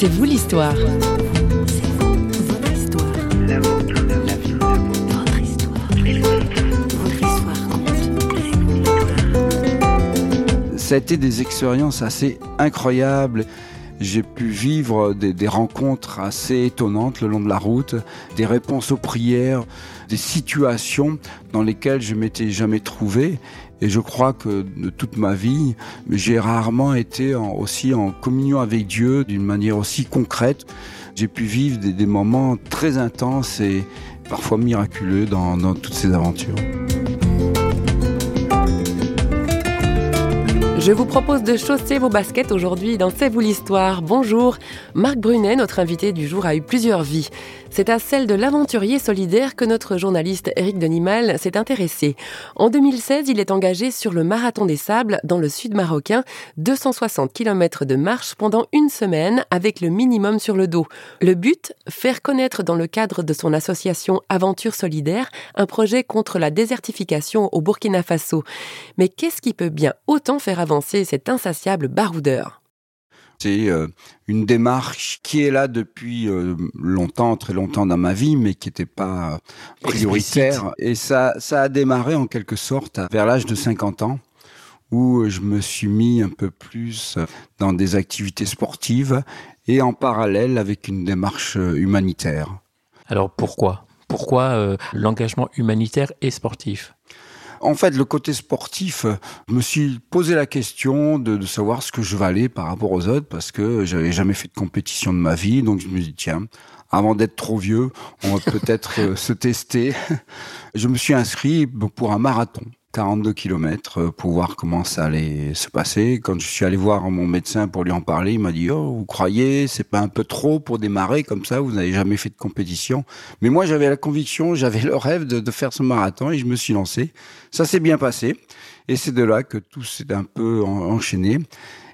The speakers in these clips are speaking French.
C'est vous l'histoire. Ça a été des expériences assez incroyables. J'ai pu vivre des, rencontres assez étonnantes le long de la route, des réponses aux prières, des situations dans lesquelles je m'étais jamais trouvé. Et je crois que de toute ma vie, j'ai rarement été aussi en communion avec Dieu d'une manière aussi concrète. J'ai pu vivre des, moments très intenses et parfois miraculeux dans toutes ces aventures. Je vous propose de chausser vos baskets aujourd'hui dans C'est vous l'histoire. Bonjour. Marc Brunet, notre invité du jour, a eu plusieurs vies. C'est à celle de l'aventurier solidaire que notre journaliste Eric Denimal s'est intéressé. En 2016, il est engagé sur le Marathon des Sables dans le sud marocain, 260 km de marche pendant une semaine avec le minimum sur le dos. Le but, faire connaître dans le cadre de son association Aventure Solidaire un projet contre la désertification au Burkina Faso. Mais qu'est-ce qui peut bien autant faire avancer cet insatiable baroudeur? C'est euh, une démarche qui est là depuis euh, longtemps, très longtemps dans ma vie, mais qui n'était pas prioritaire. Et ça, ça a démarré en quelque sorte vers l'âge de 50 ans, où je me suis mis un peu plus dans des activités sportives et en parallèle avec une démarche humanitaire. Alors pourquoi? Pourquoi euh, l'engagement humanitaire et sportif? En fait, le côté sportif, je me suis posé la question de, de, savoir ce que je valais par rapport aux autres parce que j'avais jamais fait de compétition de ma vie. Donc je me dis, tiens, avant d'être trop vieux, on va peut-être se tester. Je me suis inscrit pour un marathon. 42 km pour voir comment ça allait se passer. Quand je suis allé voir mon médecin pour lui en parler, il m'a dit "Oh, vous croyez, c'est pas un peu trop pour démarrer comme ça Vous n'avez jamais fait de compétition." Mais moi, j'avais la conviction, j'avais le rêve de, faire ce marathon et je me suis lancé. Ça s'est bien passé et c'est de là que tout s'est un peu enchaîné.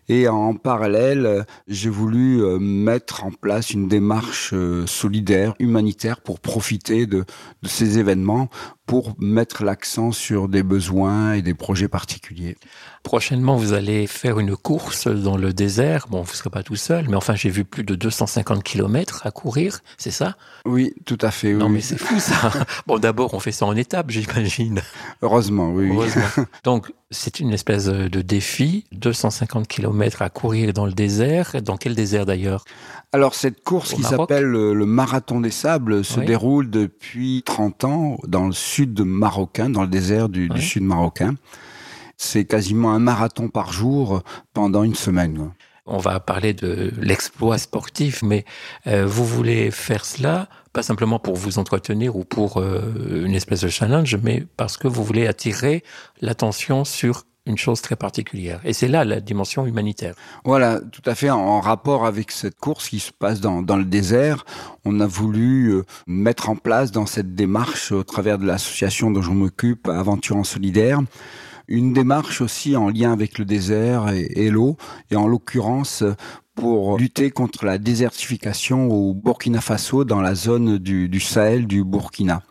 Et en parallèle, j'ai voulu mettre en place une démarche solidaire, humanitaire, pour profiter de ces événements, pour mettre l'accent sur des besoins et des projets particuliers. Prochainement, vous allez faire une course dans le désert. Bon, vous ne serez pas tout seul, mais enfin, j'ai vu plus de 250 kilomètres à courir, c'est ça? Oui, tout à fait. Non, oui. mais c'est fou ça. bon, d'abord, on fait ça en étapes, j'imagine. Heureusement, oui. Heureusement. Donc, c'est une espèce de défi, 250 kilomètres à courir dans le désert. Dans quel désert d'ailleurs? Alors, cette course qui s'appelle le Marathon des Sables se Oui. déroule depuis 30 ans dans le sud marocain, dans le désert du, sud marocain. C'est quasiment un marathon par jour pendant une semaine. On va parler de l'exploit sportif, mais euh, vous voulez faire cela pas simplement pour vous entretenir ou pour euh, une espèce de challenge, mais parce que vous voulez attirer l'attention sur une chose très particulière. Et c'est là la dimension humanitaire. Voilà, tout à fait en, rapport avec cette course qui se passe dans, le désert. On a voulu euh, mettre en place dans cette démarche, au travers de l'association dont je m'occupe, Aventure en solidaire, une démarche aussi en lien avec le désert et, l'eau, et en l'occurrence pour lutter contre la désertification au Burkina Faso dans la zone du Sahel du Burkina.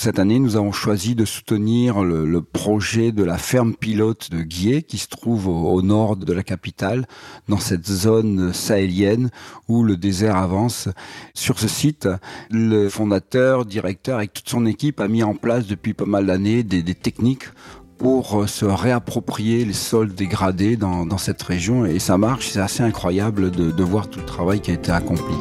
Cette année, nous avons choisi de soutenir le, projet de la ferme pilote de Guier, qui se trouve au, nord de la capitale, dans cette zone sahélienne où le désert avance. Sur ce site, le fondateur, directeur, avec toute son équipe, a mis en place depuis pas mal d'années des, techniques pour se réapproprier les sols dégradés dans, cette région. Et ça marche, c'est assez incroyable de voir tout le travail qui a été accompli.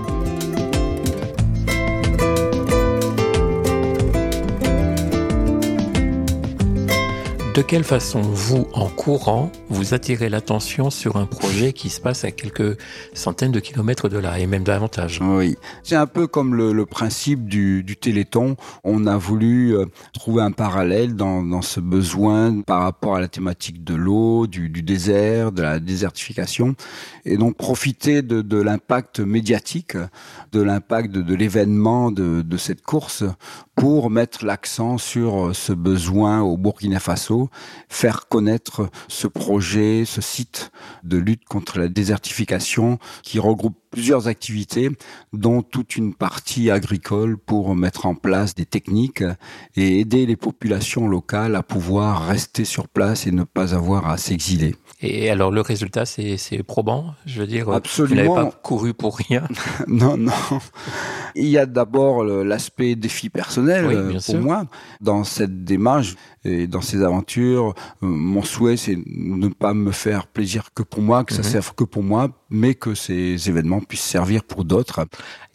De quelle façon, vous, en courant, vous attirez l'attention sur un projet qui se passe à quelques centaines de kilomètres de là, et même davantage Oui, c'est un peu comme le, principe du, Téléthon. On a voulu euh, trouver un parallèle dans, ce besoin par rapport à la thématique de l'eau, du, désert, de la désertification, et donc profiter de, l'impact médiatique, de l'impact de, l'événement de, de cette course pour mettre l'accent sur ce besoin au Burkina Faso faire connaître ce projet, ce site de lutte contre la désertification qui regroupe plusieurs activités, dont toute une partie agricole pour mettre en place des techniques et aider les populations locales à pouvoir rester sur place et ne pas avoir à s'exiler. Et alors le résultat, c'est probant, je veux dire. Absolument. Vous n'avez pas couru pour rien? non, non. Il y a d'abord l'aspect défi personnel euh, pour moi dans cette démarche et dans ces aventures. Euh, mon souhait, c'est de ne pas me faire plaisir que pour moi, que ça mhm. serve que pour moi, mais que ces événements puissent servir pour d'autres.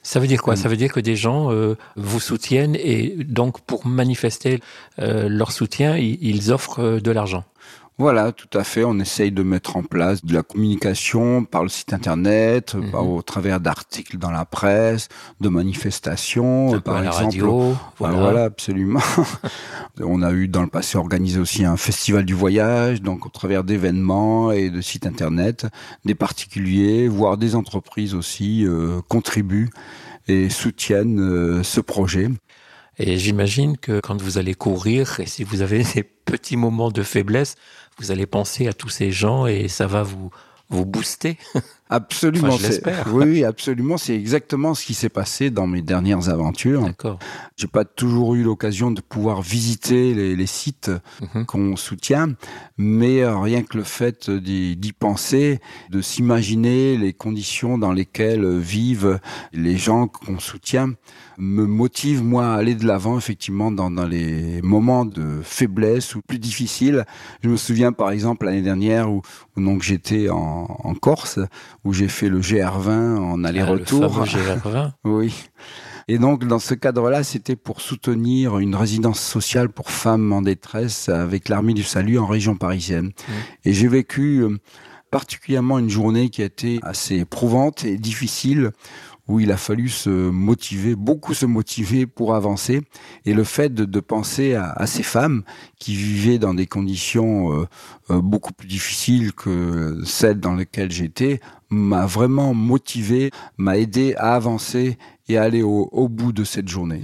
Ça veut dire quoi? Euh, Ça veut dire que des gens vous soutiennent et donc pour manifester leur soutien, ils offrent de l'argent. Voilà, tout à fait. On essaye de mettre en place de la communication par le site internet, mhm. au travers d'articles dans la presse, de manifestations, par exemple. La radio, voilà. absolument. on a eu dans le passé organisé aussi un festival du voyage, donc au travers d'événements et de sites internet, des particuliers, voire des entreprises aussi euh, contribuent et soutiennent euh, ce projet. Et j'imagine que quand vous allez courir, et si vous avez des petits moments de faiblesse, vous allez penser à tous ces gens et ça va vous, vous booster. Absolument. oui, absolument. C'est exactement ce qui s'est passé dans mes dernières aventures. D'accord. J'ai pas toujours eu l'occasion de pouvoir visiter les, sites mhm. qu'on soutient, mais euh, rien que le fait d'y penser, de s'imaginer les conditions dans lesquelles vivent les gens qu'on soutient, me motive moi à aller de l'avant effectivement dans, dans les moments de faiblesse ou plus difficiles. Je me souviens par exemple l'année dernière où, donc j'étais en, en Corse où j'ai fait le GR20 en ah, aller-retour. le GR20. oui. Et donc, dans ce cadre-là, c'était pour soutenir une résidence sociale pour femmes en détresse avec l'armée du salut en région parisienne. Mmh. Et j'ai vécu euh, particulièrement une journée qui a été assez éprouvante et difficile où il a fallu se motiver, beaucoup se motiver pour avancer. Et le fait de, penser à, ces femmes qui vivaient dans des conditions euh, euh, beaucoup plus difficiles que celles dans lesquelles j'étais m'a vraiment motivé, m'a aidé à avancer et à aller au, au bout de cette journée.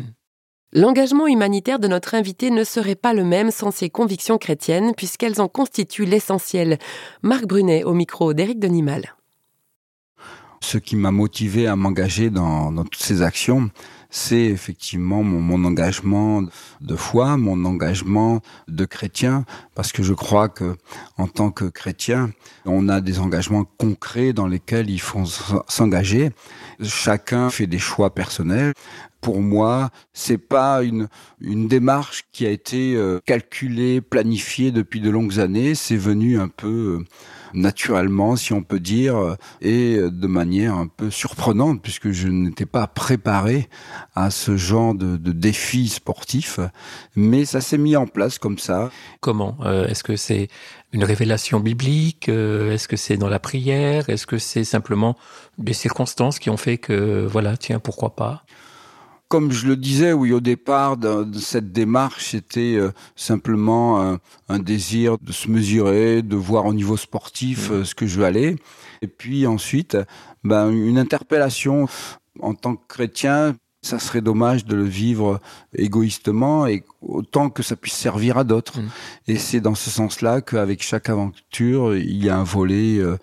L'engagement humanitaire de notre invité ne serait pas le même sans ses convictions chrétiennes, puisqu'elles en constituent l'essentiel. Marc Brunet au micro d'Éric Denimal. Ce qui m'a motivé à m'engager dans, toutes ces actions, c'est effectivement mon, mon, engagement de foi, mon engagement de chrétien, parce que je crois que en tant que chrétien, on a des engagements concrets dans lesquels il faut s'engager. Chacun fait des choix personnels. Pour moi, c'est pas une une démarche qui a été euh, calculée, planifiée depuis de longues années. C'est venu un peu euh, naturellement, si on peut dire, et de manière un peu surprenante, puisque je n'étais pas préparé à ce genre de, défi sportif, mais ça s'est mis en place comme ça. Comment euh, Est-ce que c'est une révélation biblique euh, Est-ce que c'est dans la prière Est-ce que c'est simplement des circonstances qui ont fait que, voilà, tiens, pourquoi pas? Comme je le disais, oui, au départ de, cette démarche, c'était euh, simplement un, désir de se mesurer, de voir au niveau sportif mmh. euh, ce que je veux aller. Et puis ensuite, ben, une interpellation en tant que chrétien. Ça serait dommage de le vivre égoïstement et autant que ça puisse servir à d'autres. Mmh. Et c'est dans ce sens-là qu'avec chaque aventure, il y a un volet euh,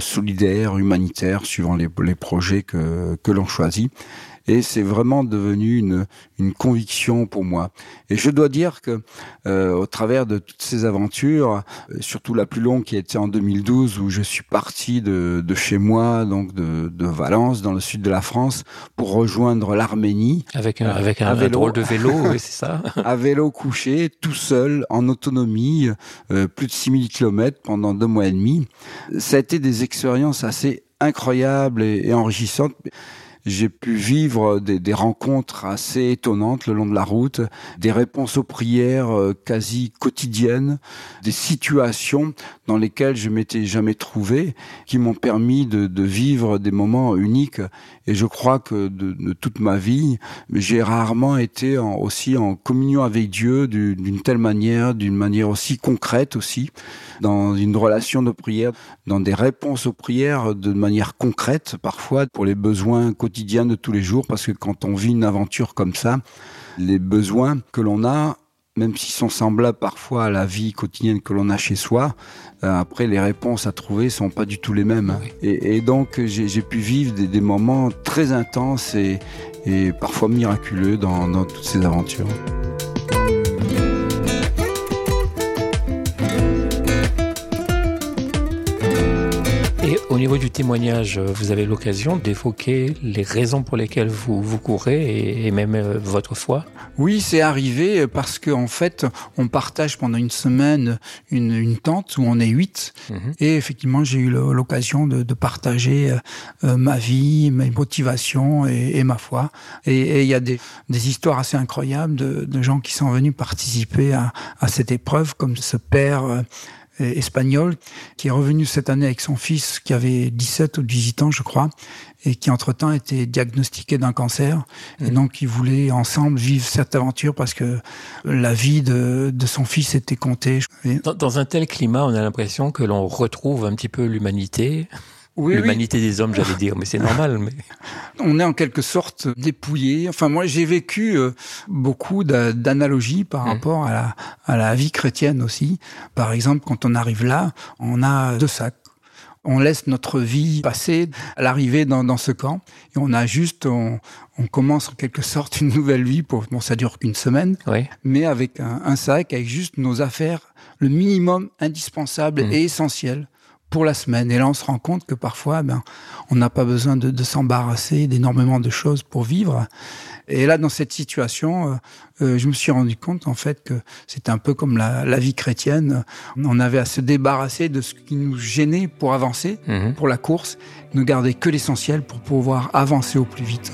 solidaire, humanitaire, suivant les, les projets que, que l'on choisit et c'est vraiment devenu une, une conviction pour moi. Et je dois dire que euh, au travers de toutes ces aventures, euh, surtout la plus longue qui a été en 2012 où je suis parti de, de chez moi, donc de, de, Valence dans le sud de la France, pour rejoindre l'Arménie avec un, avec un, vélo, drôle de vélo, oui, c'est ça. vélo couché, tout seul, en autonomie, euh, plus de 6000 km pendant deux mois et demi. Ça a été des expériences assez incroyables et, enrichissantes j'ai pu vivre des, des, rencontres assez étonnantes le long de la route, des réponses aux prières euh, quasi quotidiennes, des situations dans lesquelles je m'étais jamais trouvé, qui m'ont permis de, de, vivre des moments uniques. Et je crois que de, toute ma vie, j'ai rarement été aussi en communion avec Dieu d'une telle manière, d'une manière aussi concrète aussi, dans une relation de prière, dans des réponses aux prières de manière concrète parfois pour les besoins quotidiens quotidien de tous les jours parce que quand on vit une aventure comme ça, les besoins que l'on a même s'ils sont semblables parfois à la vie quotidienne que l'on a chez soi, euh, après les réponses à trouver sont pas du tout les mêmes. Et, donc j'ai pu vivre des, moments très intenses et, parfois miraculeux dans toutes ces aventures. Au niveau du témoignage, vous avez l'occasion d'évoquer les raisons pour lesquelles vous, vous courez et, même euh, votre foi? Oui, c'est arrivé parce qu'en en fait, on partage pendant une semaine une, tente où on est huit. Mhm. Et effectivement, j'ai eu l'occasion de, partager euh, ma vie, mes motivations et, ma foi. Et il y a des, histoires assez incroyables de, gens qui sont venus participer à, à cette épreuve, comme ce père espagnol, qui est revenu cette année avec son fils qui avait 17 ou 18 ans, je crois, et qui entre-temps était diagnostiqué d'un cancer. Et mmh. donc, ils voulaient ensemble vivre cette aventure parce que la vie de, son fils était comptée. dans un tel climat, on a l'impression que l'on retrouve un petit peu l'humanité l'humanité des hommes, j'allais dire, mais c'est normal. Mais on est en quelque sorte dépouillé. Enfin, moi, j'ai vécu euh, beaucoup d'analogies par mmh. rapport à la, à la vie chrétienne aussi. Par exemple, quand on arrive là, on a deux sacs. On laisse notre vie passer à l'arrivée dans, dans, ce camp et on a juste, on, on, commence en quelque sorte une nouvelle vie. Pour, bon, ça dure qu'une semaine, oui. mais avec un, un, sac, avec juste nos affaires, le minimum indispensable mmh. et essentiel pour la semaine. Et là, on se rend compte que parfois, ben, on n'a pas besoin de, de s'embarrasser d'énormément de choses pour vivre. Et là, dans cette situation, euh, euh, je me suis rendu compte en fait que c'était un peu comme la, la, vie chrétienne. On avait à se débarrasser de ce qui nous gênait pour avancer, mhm. pour la course, ne garder que l'essentiel pour pouvoir avancer au plus vite.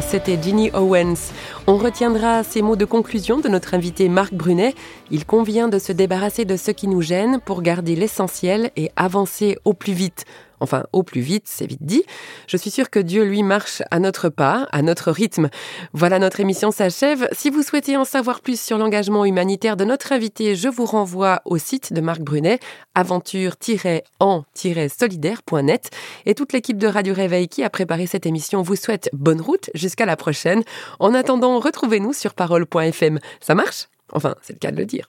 C'était Ginny Owens. On retiendra ces mots de conclusion de notre invité Marc Brunet. Il convient de se débarrasser de ce qui nous gêne pour garder l'essentiel et avancer au plus vite. Enfin, au plus vite, c'est vite dit. Je suis sûre que Dieu, lui, marche à notre pas, à notre rythme. Voilà, notre émission s'achève. Si vous souhaitez en savoir plus sur l'engagement humanitaire de notre invité, je vous renvoie au site de Marc Brunet, aventure-en-solidaire.net. Et toute l'équipe de Radio Réveil qui a préparé cette émission vous souhaite bonne route jusqu'à la prochaine. En attendant, retrouvez-nous sur parole.fm. Ça marche? Enfin, c'est le cas de le dire.